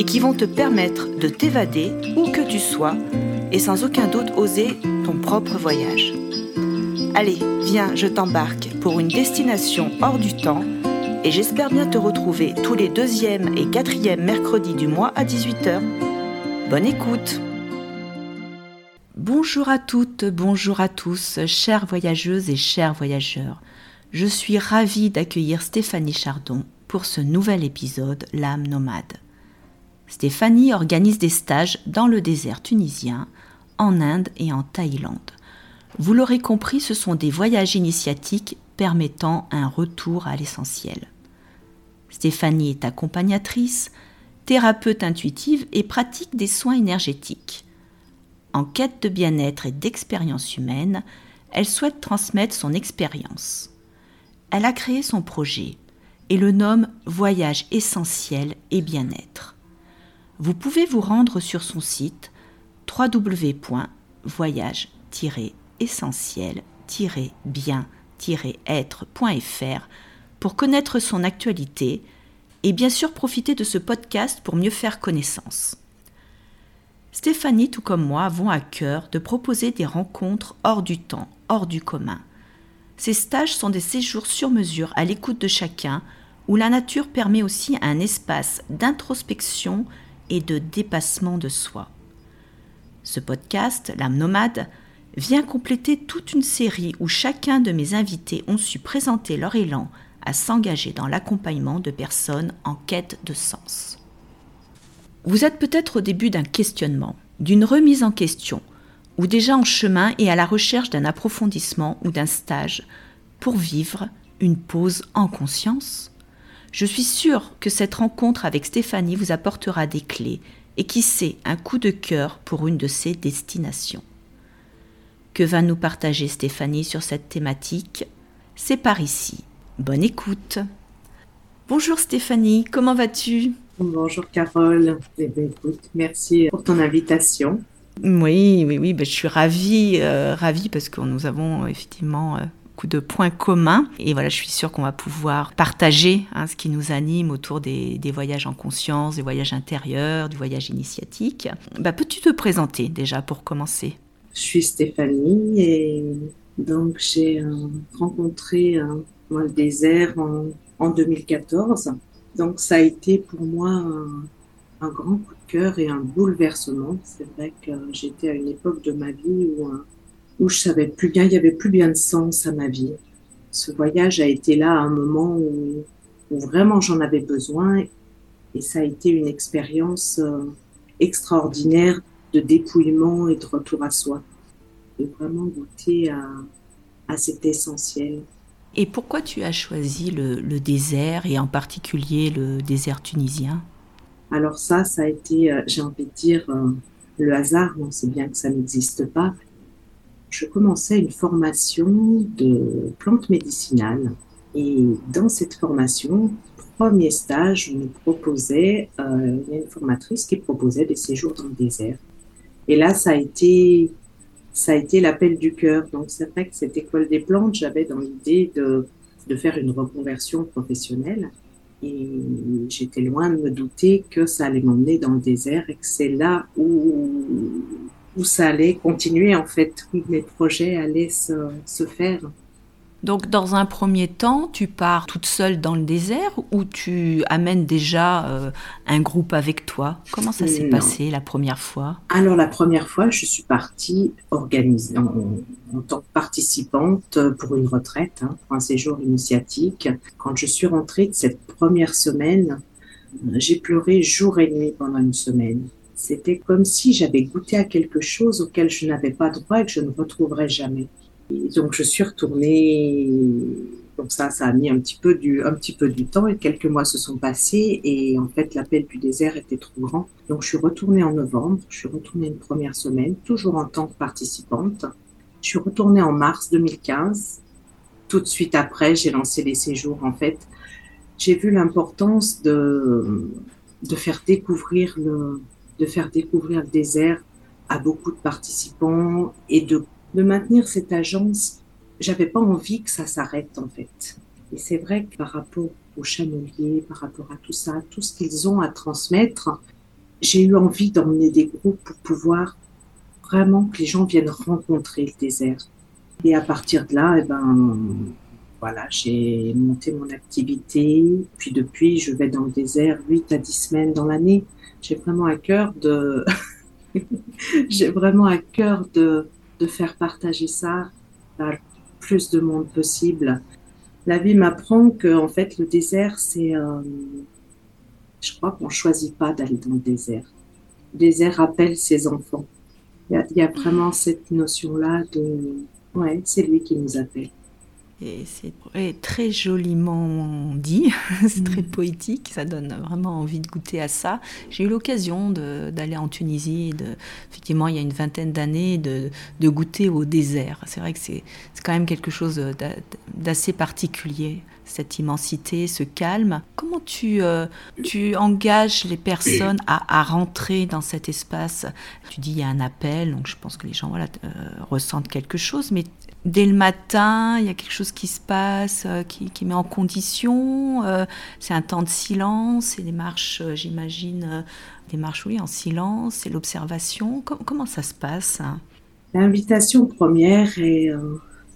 et qui vont te permettre de t'évader où que tu sois et sans aucun doute oser ton propre voyage. Allez, viens, je t'embarque pour une destination hors du temps et j'espère bien te retrouver tous les deuxièmes et quatrièmes mercredis du mois à 18h. Bonne écoute Bonjour à toutes, bonjour à tous, chères voyageuses et chers voyageurs. Je suis ravie d'accueillir Stéphanie Chardon pour ce nouvel épisode L'âme nomade. Stéphanie organise des stages dans le désert tunisien, en Inde et en Thaïlande. Vous l'aurez compris, ce sont des voyages initiatiques permettant un retour à l'essentiel. Stéphanie est accompagnatrice, thérapeute intuitive et pratique des soins énergétiques. En quête de bien-être et d'expérience humaine, elle souhaite transmettre son expérience. Elle a créé son projet et le nomme Voyage essentiel et bien-être vous pouvez vous rendre sur son site www.voyage-essentiel-bien-être.fr pour connaître son actualité et bien sûr profiter de ce podcast pour mieux faire connaissance. Stéphanie, tout comme moi, avons à cœur de proposer des rencontres hors du temps, hors du commun. Ces stages sont des séjours sur mesure à l'écoute de chacun, où la nature permet aussi un espace d'introspection et de dépassement de soi. Ce podcast, L'âme nomade, vient compléter toute une série où chacun de mes invités ont su présenter leur élan à s'engager dans l'accompagnement de personnes en quête de sens. Vous êtes peut-être au début d'un questionnement, d'une remise en question, ou déjà en chemin et à la recherche d'un approfondissement ou d'un stage pour vivre une pause en conscience je suis sûre que cette rencontre avec Stéphanie vous apportera des clés et qui sait un coup de cœur pour une de ses destinations. Que va nous partager Stéphanie sur cette thématique? C'est par ici. Bonne écoute. Bonjour Stéphanie, comment vas-tu? Bonjour Carole. Eh ben, écoute, merci pour ton invitation. Oui, oui, oui, ben, je suis ravie, euh, ravie parce que nous avons effectivement euh, de points communs. Et voilà, je suis sûre qu'on va pouvoir partager hein, ce qui nous anime autour des, voyages en conscience, des voyages intérieurs, du voyage initiatique. Bah, Peux-tu te présenter déjà pour commencer? Je suis Stéphanie et donc j'ai euh, rencontré euh, le désert en, en, 2014. Donc ça a été pour moi un, un grand coup de cœur et un bouleversement. C'est vrai que j'étais à une époque de ma vie où où je savais plus bien, il y avait plus bien de sens à ma vie. Ce voyage a été là à un moment où, vraiment j'en avais besoin et ça a été une expérience euh, extraordinaire de dépouillement et de retour à soi, de vraiment goûter à, à cet essentiel. Et pourquoi tu as choisi le, désert et en particulier le désert tunisien? Alors ça, ça a été, euh, j'ai envie de dire, euh, le hasard, on sait bien que ça n'existe pas, je commençais une formation de plantes médicinales. Et dans cette formation, premier stage, on nous proposait, euh, une formatrice qui proposait des séjours dans le désert. Et là, ça a été, ça a été l'appel du cœur. Donc, c'est vrai que cette école des plantes, j'avais dans l'idée de, de faire une reconversion professionnelle. Et j'étais loin de me douter que ça allait m'emmener dans le désert et que c'est là où où ça allait continuer en fait, où mes projets allaient se, faire. Donc dans un premier temps, tu pars toute seule dans le désert ou tu amènes déjà euh, un groupe avec toi? Comment ça s'est passé la première fois? Alors la première fois, je suis partie organisée en, tant que participante pour une retraite, hein, pour un séjour initiatique. Quand je suis rentrée de cette première semaine, j'ai pleuré jour et nuit pendant une semaine. C'était comme si j'avais goûté à quelque chose auquel je n'avais pas droit et que je ne retrouverais jamais. donc je suis retournée Donc ça, ça a mis un petit peu du, un petit peu du temps et quelques mois se sont passés et en fait l'appel du désert était trop grand. Donc je suis retournée en novembre, je suis retournée une première semaine, toujours en tant que participante. Je suis retournée en mars 2015. Tout de suite après, j'ai lancé les séjours. En fait, j'ai vu l'importance de, de faire découvrir le, de faire découvrir le désert à beaucoup de participants et de, de maintenir cette agence. J'avais pas envie que ça s'arrête en fait. Et c'est vrai que par rapport aux chameliers, par rapport à tout ça, tout ce qu'ils ont à transmettre, j'ai eu envie d'emmener des groupes pour pouvoir vraiment que les gens viennent rencontrer le désert. Et à partir de là, eh ben, voilà, j'ai monté mon activité. Puis depuis, je vais dans le désert 8 à 10 semaines dans l'année. J'ai vraiment à cœur de, j'ai vraiment à cœur de, de faire partager ça à plus de monde possible. La vie m'apprend que, en fait, le désert, c'est, euh, je crois qu'on choisit pas d'aller dans le désert. Le désert appelle ses enfants. Il y, a vraiment cette notion-là de, ouais, c'est lui qui nous appelle. Et c'est très joliment dit, c'est très mm. poétique, ça donne vraiment envie de goûter à ça. J'ai eu l'occasion d'aller en Tunisie, de, effectivement il y a une vingtaine d'années, de, de, goûter au désert. C'est vrai que c'est quand même quelque chose d'assez particulier, cette immensité, ce calme. Comment tu, euh, tu engages les personnes à, à, rentrer dans cet espace? Tu dis il y a un appel, donc je pense que les gens voilà, euh, ressentent quelque chose, mais dès le matin, il y a quelque chose qui se passe, euh, qui, met en condition. C'est un temps de silence, c'est des marches, j'imagine, des marches, oui, en silence, c'est l'observation. comment ça se passe L'invitation première est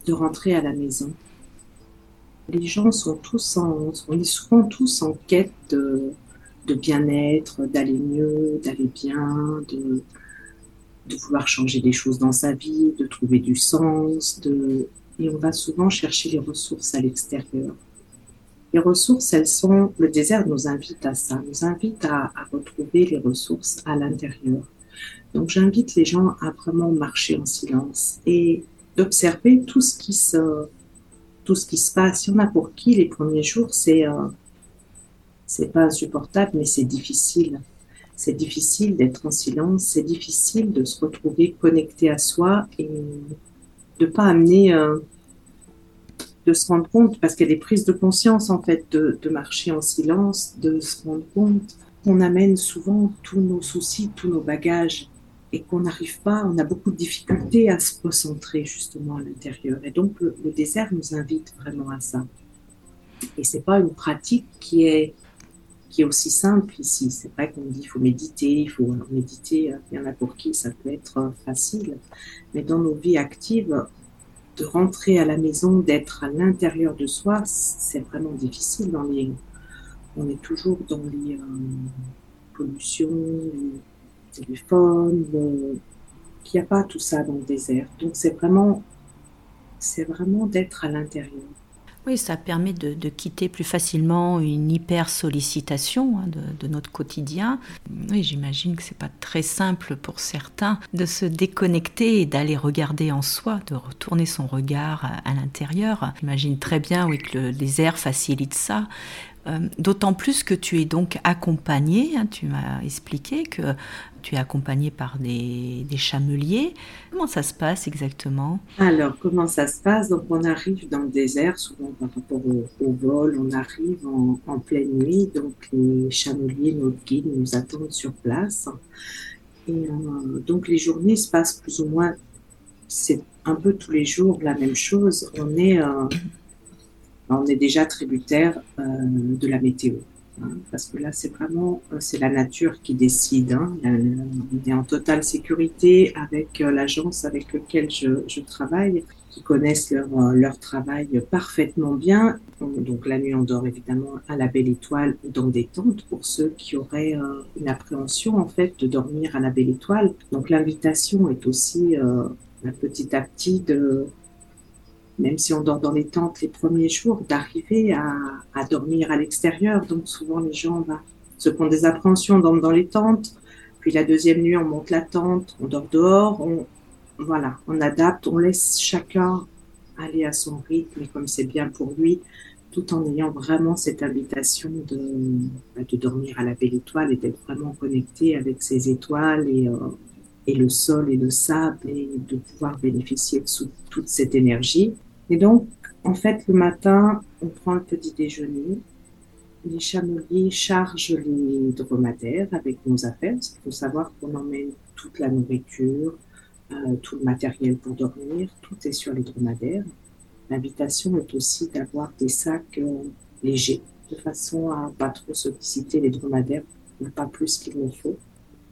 de rentrer à la maison. Les gens sont tous en, seront tous en quête de, bien-être, d'aller mieux, d'aller bien, de, de vouloir changer des choses dans sa vie, de trouver du sens, de... et on va souvent chercher les ressources à l'extérieur. Les ressources, elles sont, le désert nous invite à ça, nous invite à, à retrouver les ressources à l'intérieur. Donc j'invite les gens à vraiment marcher en silence et d'observer tout ce qui se, tout ce qui se passe. Il y en a pour qui les premiers jours, c'est, euh, c'est pas insupportable, mais c'est difficile c'est difficile d'être en silence, c'est difficile de se retrouver connecté à soi et de pas amener, euh, de se rendre compte, parce qu'il y a des prises de conscience en fait, de, de marcher en silence, de se rendre compte qu'on amène souvent tous nos soucis, tous nos bagages et qu'on n'arrive pas, on a beaucoup de difficultés à se recentrer justement à l'intérieur. Et donc le, désert nous invite vraiment à ça. Et c'est pas une pratique qui est qui est aussi simple ici. C'est vrai qu'on dit qu'il faut méditer, il faut méditer, euh, il y en a pour qui ça peut être euh, facile, mais dans nos vies actives, de rentrer à la maison, d'être à l'intérieur de soi, c'est vraiment difficile dans les. On est toujours dans les euh, pollutions, les téléphones, il n'y a pas tout ça dans le désert. Donc c'est vraiment, c'est vraiment d'être à l'intérieur. Oui, ça permet de, quitter plus facilement une hyper sollicitation hein, de, notre quotidien. Oui, j'imagine que c'est pas très simple pour certains de se déconnecter et d'aller regarder en soi, de retourner son regard à, à l'intérieur. J'imagine très bien oui, que le désert facilite ça. Euh, d'autant plus que tu es donc accompagné, hein, tu m'as expliqué que tu es accompagné par des, chameliers. Comment ça se passe exactement? Alors, comment ça se passe? Donc, on arrive dans le désert, souvent par rapport au, vol, on arrive en, pleine nuit, donc les chameliers, nos guides nous attendent sur place. Et euh, donc, les journées se passent plus ou moins, c'est un peu tous les jours la même chose. On est... Euh, on est déjà tributaire euh, de la météo. Hein, parce que là, c'est vraiment, euh, c'est la nature qui décide. Hein. On est en totale sécurité avec euh, l'agence avec laquelle je, travaille, qui connaissent leur, leur travail parfaitement bien. Donc la nuit, on dort évidemment à la belle étoile dans des tentes pour ceux qui auraient une appréhension en fait de dormir à la belle étoile. Donc l'invitation est aussi petit à petit de même si on dort dans les tentes les premiers jours, d'arriver à, dormir à l'extérieur. Donc souvent les gens, bah, ceux qui ont des appréhensions dorment dans les tentes. Puis la deuxième nuit, on monte la tente, on dort dehors. On, voilà, on adapte, on laisse chacun aller à son rythme comme c'est bien pour lui, tout en ayant vraiment cette invitation de, bah, de dormir à la belle étoile et d'être vraiment connecté avec ses étoiles et, euh, et le sol et le sable et de pouvoir bénéficier de toute cette énergie. Et donc, en fait, le matin, on prend un petit déjeuner. Les chameliers chargent les dromadaires avec nos affaires. Il faut savoir qu'on emmène toute la nourriture, euh, tout le matériel pour dormir, tout est sur les dromadaires. L'invitation est aussi d'avoir des sacs euh, légers, de façon à pas trop solliciter les dromadaires, ou pas plus qu'il ne faut.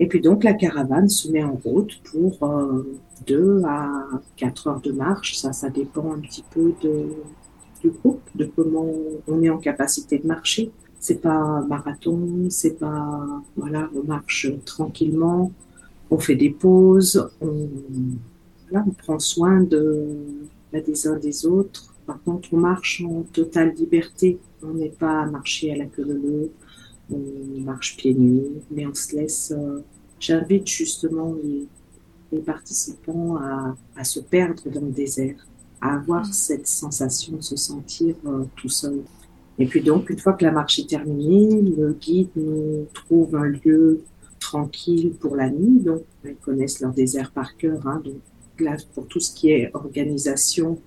Et puis donc la caravane se met en route pour euh, deux à quatre heures de marche. Ça, ça dépend un petit peu de, du groupe, de comment on est en capacité de marcher. C'est pas marathon, c'est pas voilà, on marche tranquillement, on fait des pauses, on, on prend soin de, des uns des autres. Par contre, on marche en totale liberté. On n'est pas à marcher à la queue leu, on marche pieds nus, mais on se laisse. Euh, j'invite justement les, participants à, se perdre dans le désert, à avoir mm. cette sensation de se sentir euh, tout seul. Et puis donc, une fois que la marche est terminée, le guide nous trouve un lieu tranquille pour la nuit. Donc, ils connaissent leur désert par cœur. Hein, donc, là, pour tout ce qui est organisation,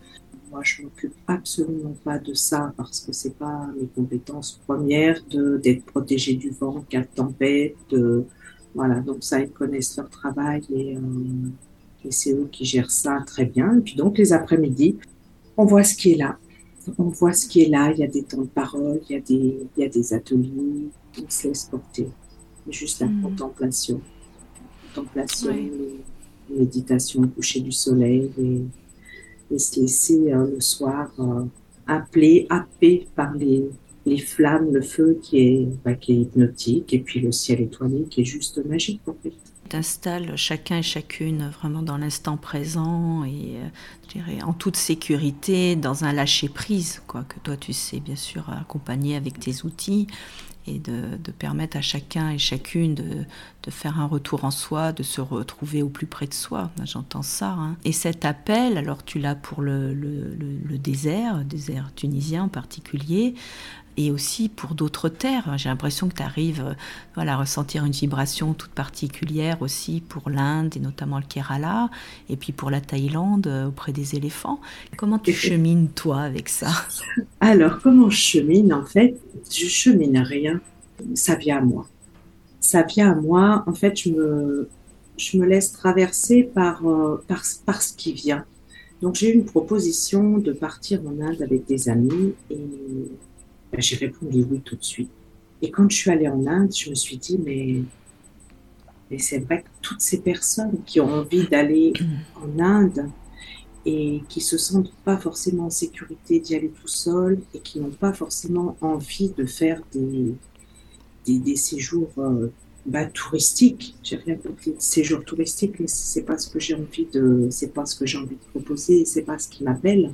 moi, je m'occupe absolument pas de ça parce que c'est pas mes compétences premières de d'être protégé du vent, cas de tempête, de, voilà. Donc ça, ils connaissent leur travail et, euh, et c'est eux qui gèrent ça très bien. Et puis donc les après-midi, on voit ce qui est là. On voit ce qui est là. Il y a des temps de parole, il y a des, il y a des ateliers. On se laisse porter. Juste la mmh. contemplation. Contemplation méditation au coucher du soleil et, se laisser euh, le soir euh, appeler, happé par les, les flammes, le feu qui est, bah, qui est hypnotique et puis le ciel étoilé qui est juste magique en fait. T'installes chacun et chacune vraiment dans l'instant présent et euh, je dirais en toute sécurité dans un lâcher prise quoi que toi tu sais bien sûr accompagner avec tes outils et de, permettre à chacun et chacune de, faire un retour en soi, de se retrouver au plus près de soi. J'entends ça. Hein. Et cet appel, alors tu l'as pour le, le, le, désert, désert tunisien en particulier, et aussi pour d'autres terres. J'ai l'impression que tu arrives euh, voilà, à ressentir une vibration toute particulière aussi pour l'Inde et notamment le Kerala, et puis pour la Thaïlande euh, auprès des éléphants. Comment tu chemines toi avec ça? Alors, comment je chemine En fait, je chemine rien. Ça vient à moi. Ça vient à moi. En fait, je me, je me laisse traverser par, euh, par, par ce qui vient. Donc, j'ai eu une proposition de partir en Inde avec des amis et ben, j'ai répondu oui tout de suite. Et quand je suis allée en Inde, je me suis dit, mais, mais c'est vrai que toutes ces personnes qui ont envie d'aller en Inde et qui se sentent pas forcément en sécurité d'y aller tout seul et qui n'ont pas forcément envie de faire des, des, séjours euh, bah, touristiques. J'ai rien contre les séjours touristiques, mais c'est pas ce que j'ai envie de, c'est pas ce que j'ai envie de proposer, c'est pas ce qui m'appelle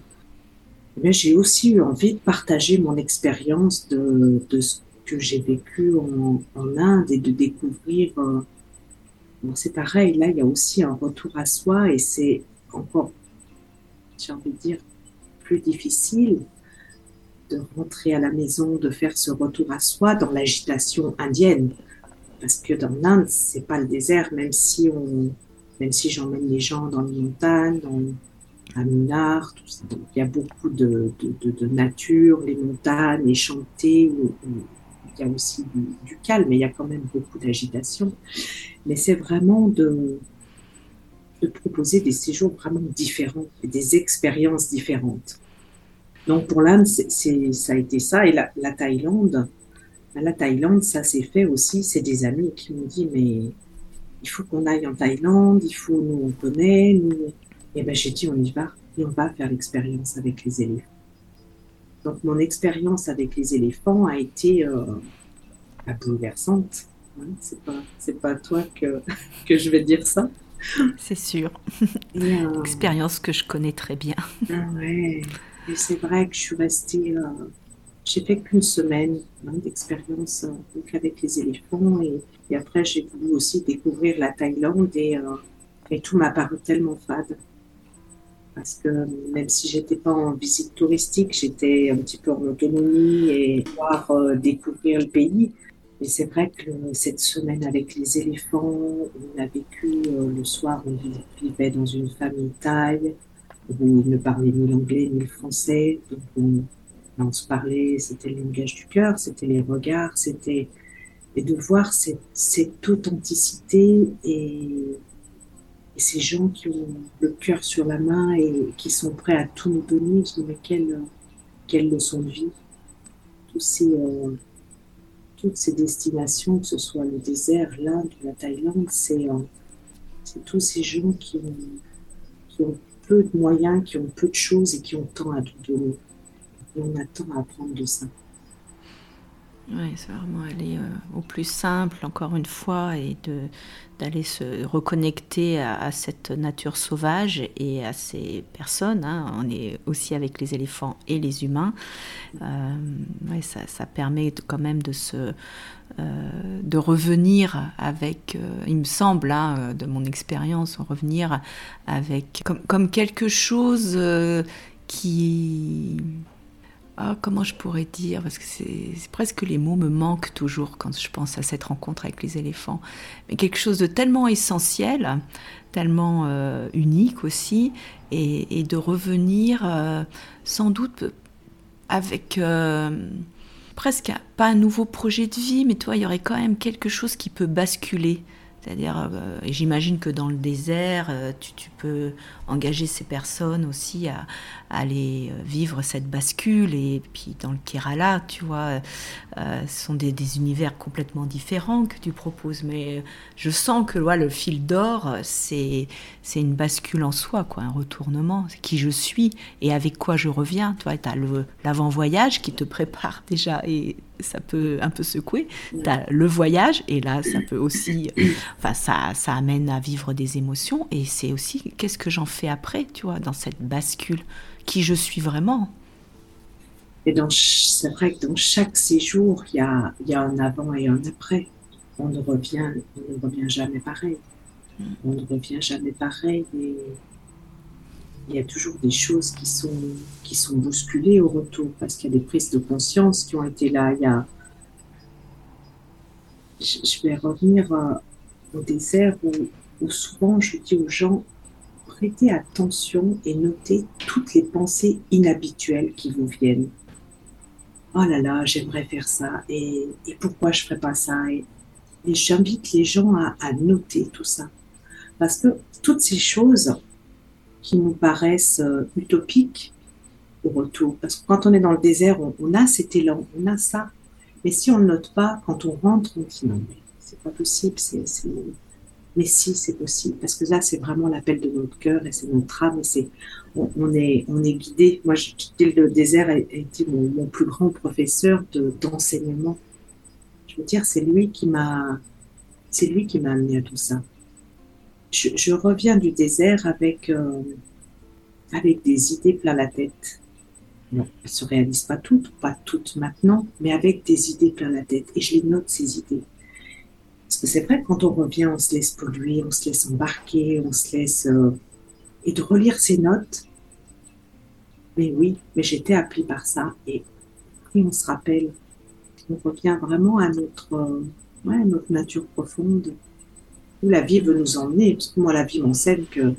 mais j'ai aussi eu envie de partager mon expérience de, de, ce que j'ai vécu en, en, Inde et de découvrir. Euh, bon, c'est pareil, là, il y a aussi un retour à soi et c'est encore, j'ai envie de dire, plus difficile de rentrer à la maison, de faire ce retour à soi dans l'agitation indienne. Parce que dans l'Inde, c'est pas le désert, même si même si j'emmène les gens dans les montagnes, à Minard, tout ça. il y a beaucoup de, de, de, nature, les montagnes, les chantées, il y a aussi du, calme, mais il y a quand même beaucoup d'agitation. Mais c'est vraiment de, de proposer des séjours vraiment différents, des expériences différentes. Donc pour l'Inde, ça a été ça. Et la, la Thaïlande, la Thaïlande, ça s'est fait aussi. C'est des amis qui m'ont dit, mais il faut qu'on aille en Thaïlande, il faut, nous on connaît, nous, et ben j'ai dit on y va et on va faire l'expérience avec les éléphants. Donc mon expérience avec les éléphants a été euh, bouleversante. Hein. c'est pas c'est pas à toi que que je vais dire ça. C'est sûr. Euh, expérience que je connais très bien. Ah ouais. Et c'est vrai que je suis restée. Euh, j'ai fait qu'une semaine hein, d'expérience euh, avec les éléphants et, et après j'ai voulu aussi découvrir la Thaïlande et, et tout m'a paru tellement fade parce que même si j'étais pas en visite touristique, j'étais un petit peu en autonomie et pouvoir euh, découvrir le pays. Mais c'est vrai que cette semaine avec les éléphants, on a vécu euh, le soir, on vivait dans une famille thaï où ils ne parlaient ni l'anglais ni le français. Donc on, se parlait, c'était le langage du cœur, c'était les regards, c'était et de voir cette, cette authenticité et ces gens qui ont le cœur sur la main et qui sont prêts à tout nous donner, je dis, mais quelle, quelle leçon de vie. Ces, euh, toutes ces destinations, que ce soit le désert, l'Inde, la Thaïlande, c'est euh, tous ces gens qui ont, qui ont peu de moyens, qui ont peu de choses et qui ont tant à nous donner. Et on a tant à apprendre de ça. Oui, c'est vraiment aller euh, au plus simple, encore une fois, et de, d'aller se reconnecter à, cette nature sauvage et à ces personnes. Hein. On est aussi avec les éléphants et les humains. Euh, ça, ça, permet quand même de se... Euh, de revenir avec, il me semble, hein, de mon expérience, revenir avec comme, comme quelque chose qui ah, comment je pourrais dire Parce que c'est presque les mots me manquent toujours quand je pense à cette rencontre avec les éléphants. Mais quelque chose de tellement essentiel, tellement euh, unique aussi, et, de revenir euh, sans doute avec euh, presque pas un nouveau projet de vie, mais toi, il y aurait quand même quelque chose qui peut basculer. C'est-à-dire, j'imagine que dans le désert, tu, peux engager ces personnes aussi à, aller euh, vivre cette bascule. Et puis dans le Kerala, tu vois, ce sont des, univers complètement différents que tu proposes. Mais je sens que le fil d'or, c'est une bascule en soi, quoi, un retournement. Qui je suis et avec quoi je reviens. Tu as l'avant-voyage qui te prépare déjà et ça peut un peu secouer. Tu as le voyage, et là, ça peut aussi. Enfin, ça, ça amène à vivre des émotions, et c'est aussi qu'est-ce que j'en fais après, tu vois, dans cette bascule, qui je suis vraiment. Et c'est vrai que dans chaque séjour, il y a, y a un avant et un après. On ne revient, on ne revient jamais pareil. Mm. On ne revient jamais pareil. Et il y a toujours des choses qui sont, qui sont bousculées au retour parce qu'il y a des prises de conscience qui ont été là. Il y a... je, vais revenir euh, au désert où, où, souvent je dis aux gens prêtez attention et notez toutes les pensées inhabituelles qui vous viennent. Oh là là, j'aimerais faire ça et, et, pourquoi je ferais pas ça? Et, et j'invite les gens à, à noter tout ça parce que toutes ces choses qui nous paraissent euh, utopiques au retour. Parce que quand on est dans le désert, on, a cet élan, on a ça. Mais si on ne note pas, quand on rentre, on dit non, mais c'est pas possible, c'est, mais si, c'est possible. Parce que là, c'est vraiment l'appel de notre cœur et c'est notre âme et on, est, guidé. Moi, je, le désert a, été mon, mon, plus grand professeur de, d'enseignement. Je veux dire, c'est lui qui m'a, c'est lui qui m'a amené à tout ça je, reviens du désert avec, euh, avec des idées plein la tête. Non, elles se réalisent pas toutes, pas toutes maintenant, mais avec des idées plein la tête. Et je les note, ces idées. Parce que c'est vrai, quand on revient, on se laisse polluer, on se laisse embarquer, on se laisse... Euh, et de relire ces notes, mais oui, mais j'étais appelée par ça. Et puis on se rappelle, on revient vraiment à notre, euh, ouais, notre nature profonde où la vie veut nous emmener. Parce que moi, la vie m'enseigne que,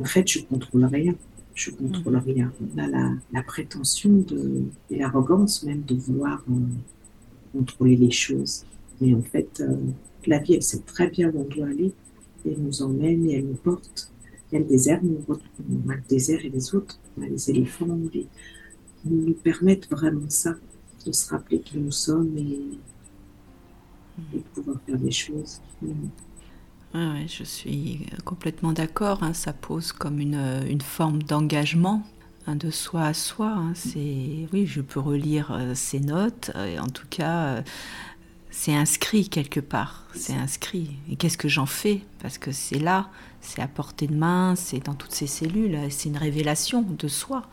en fait, je contrôle rien. Je contrôle mm. rien. On a la, prétention de, et l'arrogance même de vouloir euh, contrôler les choses. Mais en fait, la vie, elle sait très bien où on doit aller. elle nous emmène et elle nous porte. Il y a le nous, on a le désert et les autres. Les éléphants, les, nous permettent vraiment ça, de se rappeler qui nous sommes et, de pouvoir faire des choses. Mm je suis complètement d'accord. Hein. ça pose comme une, forme d'engagement hein, de soi à soi. Hein. oui, je peux relire euh, ces notes. Et en tout cas, euh, c'est inscrit quelque part. C'est inscrit. Et qu'est-ce que j'en fais? Parce que c'est là, c'est à portée de main, c'est dans toutes ces cellules. C'est une révélation de soi.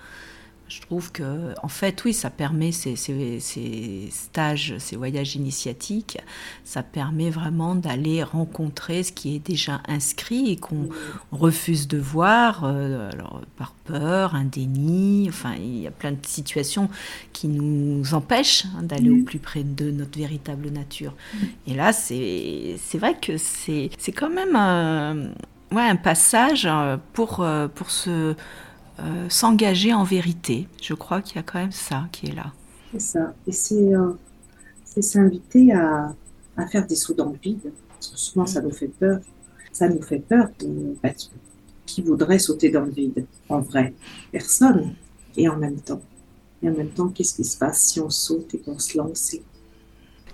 Je trouve que, en fait, oui, ça permet ces, ces, stages, ces voyages initiatiques, ça permet vraiment d'aller rencontrer ce qui est déjà inscrit et qu'on refuse de voir, euh, alors, par peur, un déni, enfin, il y a plein de situations qui nous empêchent hein, d'aller au plus près de notre véritable nature. Et là, c'est vrai que c'est quand même un, ouais, un passage euh, pour, euh, pour se euh, s'engager en vérité. Je crois qu'il y a quand même ça qui est là. C'est ça. Et c'est euh, s'inviter à, faire des sauts dans le vide. Parce que souvent, ça nous fait peur. Ça nous fait peur. Bah, qui voudrait sauter dans le vide En vrai, personne. Et en même temps. Et en même temps, qu'est-ce qui se passe si on saute et qu'on se lance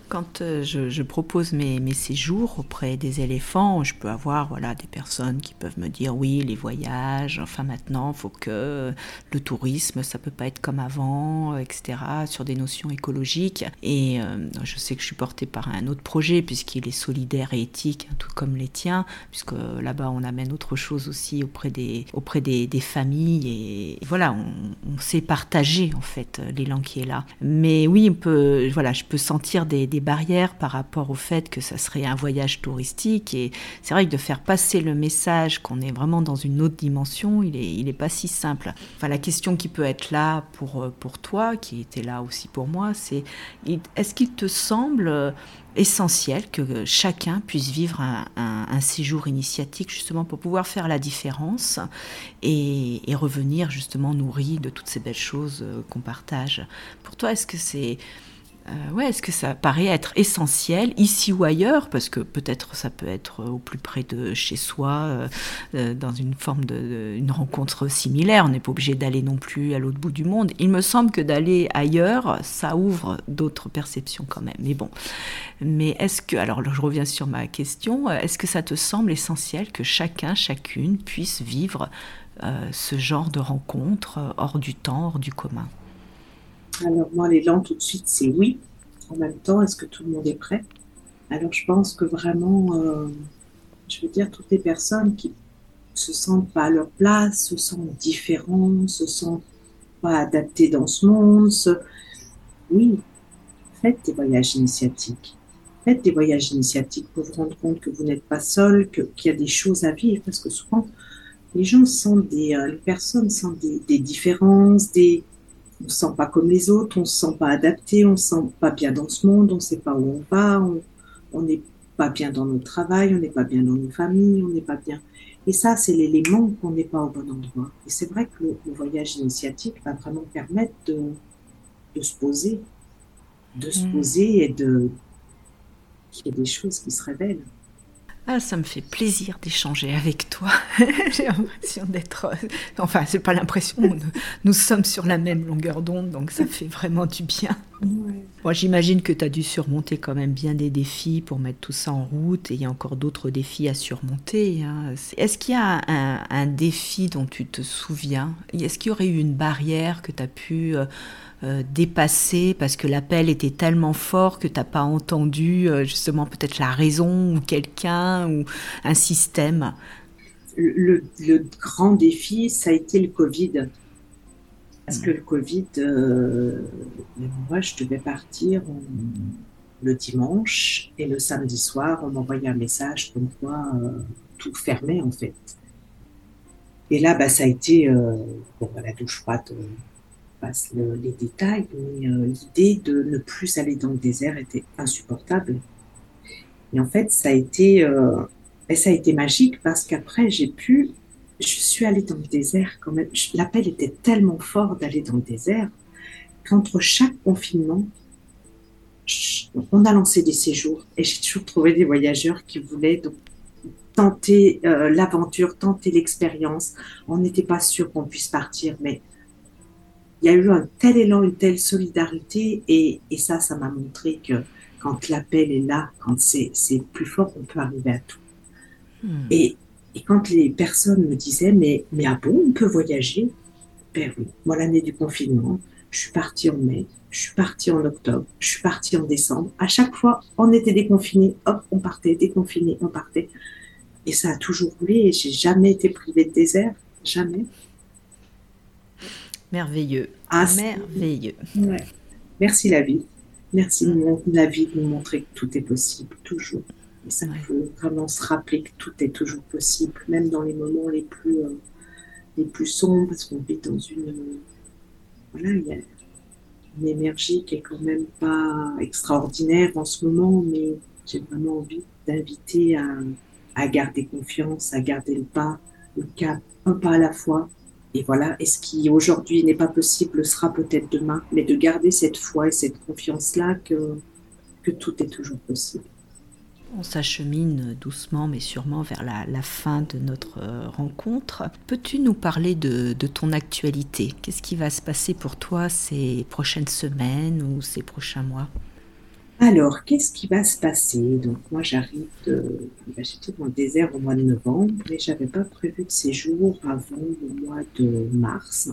quand euh, je, propose mes, séjours auprès des éléphants, je peux avoir voilà, des personnes qui peuvent me dire oui, les voyages, enfin maintenant, faut que le tourisme, ça peut pas être comme avant, etc., sur des notions écologiques. Et euh, je sais que je suis portée par un autre projet, puisqu'il est solidaire et éthique, tout comme les tiens, puisque là-bas, on amène autre chose aussi auprès des, auprès des, familles. Et, voilà, on, sait partager, en fait, l'élan qui est là. Mais oui, on peut, voilà, je peux sentir des barrières par rapport au fait que ça serait un voyage touristique. Et c'est vrai que de faire passer le message qu'on est vraiment dans une autre dimension, il n'est il est pas si simple. Enfin, la question qui peut être là pour, euh, pour toi, qui était là aussi pour moi, c'est est-ce qu'il te semble essentiel que chacun puisse vivre un, un, séjour initiatique justement pour pouvoir faire la différence et, et, revenir justement nourri de toutes ces belles choses euh, qu'on partage? Pour toi, est-ce que c'est euh, est-ce que ça paraît être essentiel ici ou ailleurs? Parce que peut-être ça peut être au plus près de chez soi, euh, euh, dans une forme de, une rencontre similaire. On n'est pas obligé d'aller non plus à l'autre bout du monde. Il me semble que d'aller ailleurs, ça ouvre d'autres perceptions quand même. Mais bon, mais est-ce que, alors je reviens sur ma question, est-ce que ça te semble essentiel que chacun, chacune puisse vivre ce genre de rencontre hors du temps, hors du commun? Alors moi, l'élan tout de suite, c'est oui. En même temps, est-ce que tout le monde est prêt? Alors je pense que vraiment, euh, je veux dire, toutes les personnes qui se sentent pas à leur place, se sentent différents, se sentent pas adaptées dans ce monde, oui, faites des voyages initiatiques. Faites des voyages initiatiques pour vous rendre compte que vous n'êtes pas seul, qu'il y a des choses à vivre, parce que souvent, les gens sentent des, euh, les personnes sentent des, des différences, des, on se sent pas comme les autres, on se sent pas adapté, on se sent pas bien dans ce monde, on sait pas où on va, on n'est pas bien dans notre travail, on n'est pas bien dans nos familles, on n'est pas bien. Et ça, c'est l'élément qu'on n'est pas au bon endroit. Et c'est vrai que le, voyage initiatique va vraiment permettre de, de se poser, de se mmh. poser et de qu'il y ait des choses qui se révèlent. Ah, ça me fait plaisir d'échanger avec toi. J'ai l'impression d'être. Euh, enfin, c'est pas l'impression, nous, sommes sur la même longueur d'onde, donc ça fait vraiment du bien. Moi, j'imagine que tu as dû surmonter quand même bien des défis pour mettre tout ça en route, et il y a encore d'autres défis à surmonter. Hein. Est-ce qu'il y a un, un, défi dont tu te souviens? Est-ce qu'il y aurait eu une barrière que tu as pu. Euh, euh, dépassé parce que l'appel était tellement fort que tu n'as pas entendu euh, justement peut-être la raison ou quelqu'un ou un système? Le, grand défi, ça a été le Covid. Parce que le Covid, euh, moi, je devais partir le dimanche et le samedi soir, on m'envoyait un message comme quoi tout fermait en fait. Et là, bah, ça a été bon, la douche froide passe les détails, mais euh, l'idée de ne plus aller dans le désert était insupportable. Et en fait, ça a été, euh, ça a été magique parce qu'après, j'ai pu, je suis allée dans le désert quand même. L'appel était tellement fort d'aller dans le désert qu'entre chaque confinement, on a lancé des séjours et j'ai toujours trouvé des voyageurs qui voulaient donc tenter euh, l'aventure, tenter l'expérience. On n'était pas sûr qu'on puisse partir, mais il y a eu un tel élan, une telle solidarité, et, et ça, ça m'a montré que quand l'appel est là, quand c'est plus fort, on peut arriver à tout. Hmm. Et, et, quand les personnes me disaient, mais, mais ah bon, on peut voyager? Ben oui, moi l'année du confinement, je suis partie en mai, je suis partie en octobre, je suis partie en décembre. À chaque fois, on était déconfinés, hop, on partait, déconfinés, on partait. Et ça a toujours roulé, et j'ai jamais été privée de désert, jamais. Merveilleux. Ah, Merveilleux. Merci la vie. Merci la vie de nous montrer que tout est possible, toujours. Et ça, il faut vraiment se rappeler que tout est toujours possible, même dans les moments les plus, euh, les plus sombres, parce qu'on vit dans une. voilà, il y a une énergie qui est quand même pas extraordinaire en ce moment, mais j'ai vraiment envie d'inviter à, à garder confiance, à garder le pas, le cap, un pas à la fois. Et voilà, et ce qui aujourd'hui n'est pas possible sera peut-être demain, mais de garder cette foi et cette confiance-là que, que tout est toujours possible. On s'achemine doucement mais sûrement vers la, fin de notre euh, rencontre. Peux-tu nous parler de, ton actualité? Qu'est-ce qui va se passer pour toi ces prochaines semaines ou ces prochains mois? Alors, qu'est-ce qui va se passer? Donc, moi, j'arrive. Bah, j'étais dans le désert au mois de novembre et j'avais pas prévu de séjour avant le mois de mars.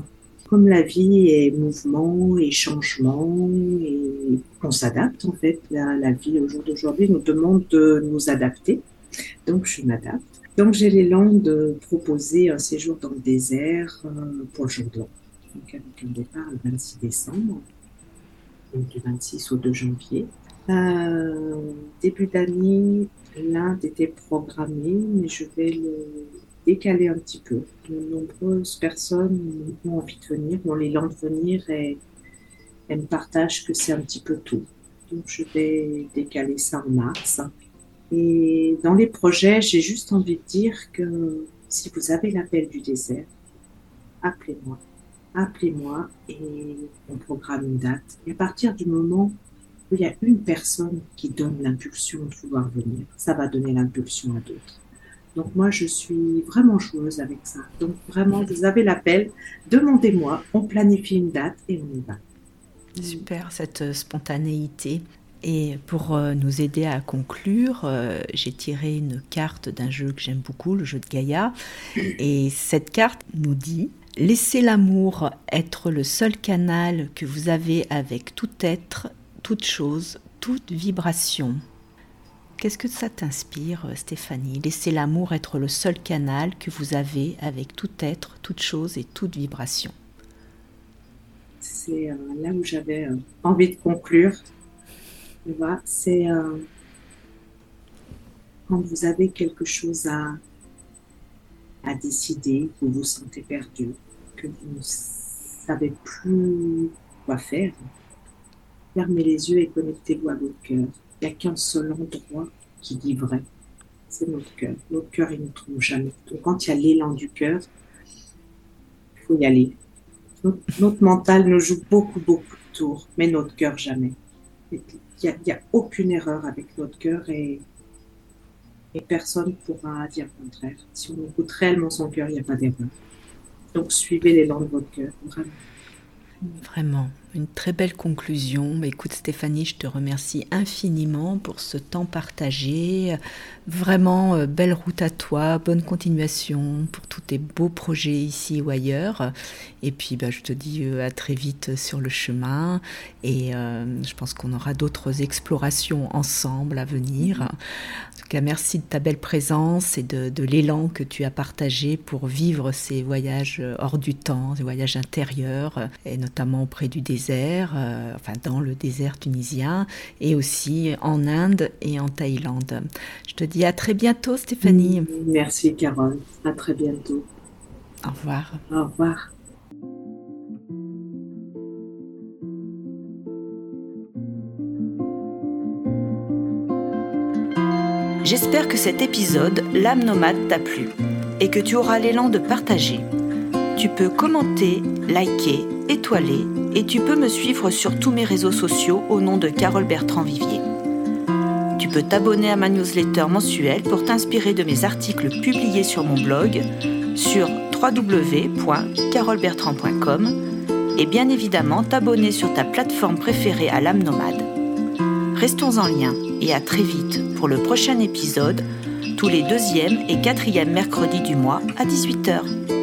Comme la vie est mouvement et changement et qu'on s'adapte, en fait, la, la vie au jour d'aujourd'hui nous demande de nous adapter. Donc, je m'adapte. Donc, j'ai l'élan de proposer un séjour dans le désert euh, pour le jour de l'an. Donc, avec un départ le 26 décembre, donc du 26 au 2 janvier. Euh, début d'année, l'Inde était programmée, mais je vais le décaler un petit peu. De nombreuses personnes ont envie de venir, ont l'élan de venir et elles me partagent que c'est un petit peu tôt. Donc je vais décaler ça en mars. Et dans les projets, j'ai juste envie de dire que si vous avez l'appel du désert, appelez-moi. Appelez-moi et on programme une date. Et à partir du moment il y a une personne qui donne l'impulsion de vouloir venir, ça va donner l'impulsion à d'autres. Donc moi, je suis vraiment joueuse avec ça. Donc vraiment, vous avez l'appel, demandez-moi, on planifie une date et on y va. Super, cette euh, spontanéité. Et pour euh, nous aider à conclure, euh, j'ai tiré une carte d'un jeu que j'aime beaucoup, le jeu de Gaïa. Et cette carte nous dit Laissez l'amour être le seul canal que vous avez avec tout être toute chose, toute vibration. Qu'est-ce que ça t'inspire, Stéphanie? Laissez l'amour être le seul canal que vous avez avec tout être, toute chose et toute vibration. C'est euh, là où j'avais euh, envie de conclure. C'est euh, quand vous avez quelque chose à, à décider, que vous vous sentez perdu, que vous ne savez plus quoi faire, Fermez les yeux et connectez-vous à votre cœur. N'y a qu'un seul endroit qui dit vrai. C'est notre cœur. Notre cœur, il ne trompe jamais. Donc, quand il y a l'élan du cœur, il faut y aller. Notre, mental nous joue beaucoup, beaucoup de tours, mais notre cœur, jamais. Il n'y a, aucune erreur avec notre cœur et, et personne ne pourra dire le contraire. Si on écoute réellement son cœur, il n'y a pas d'erreur. Donc, suivez l'élan de votre cœur, vraiment. Vraiment, une très belle conclusion. Bah, écoute Stéphanie, je te remercie infiniment pour ce temps partagé. Vraiment, euh, belle route à toi, bonne continuation pour tous tes beaux projets ici ou ailleurs. Et puis, bah, je te dis euh, à très vite sur le chemin. Et euh, je pense qu'on aura d'autres explorations ensemble à venir. En tout cas, merci de ta belle présence et de, de l'élan que tu as partagé pour vivre ces voyages hors du temps, ces voyages intérieurs, et notamment auprès du désert, enfin dans le désert tunisien, et aussi en Inde et en Thaïlande. Je te dis à très bientôt, Stéphanie. Merci, Carole. À très bientôt. Au revoir. Au revoir. J'espère que cet épisode, L'âme nomade, t'a plu et que tu auras l'élan de partager. Tu peux commenter, liker, étoiler et tu peux me suivre sur tous mes réseaux sociaux au nom de Carole Bertrand Vivier. Tu peux t'abonner à ma newsletter mensuelle pour t'inspirer de mes articles publiés sur mon blog sur www.carolebertrand.com et bien évidemment t'abonner sur ta plateforme préférée à l'âme nomade. Restons en lien et à très vite pour le prochain épisode, tous les deuxième et quatrième mercredis du mois à 18h.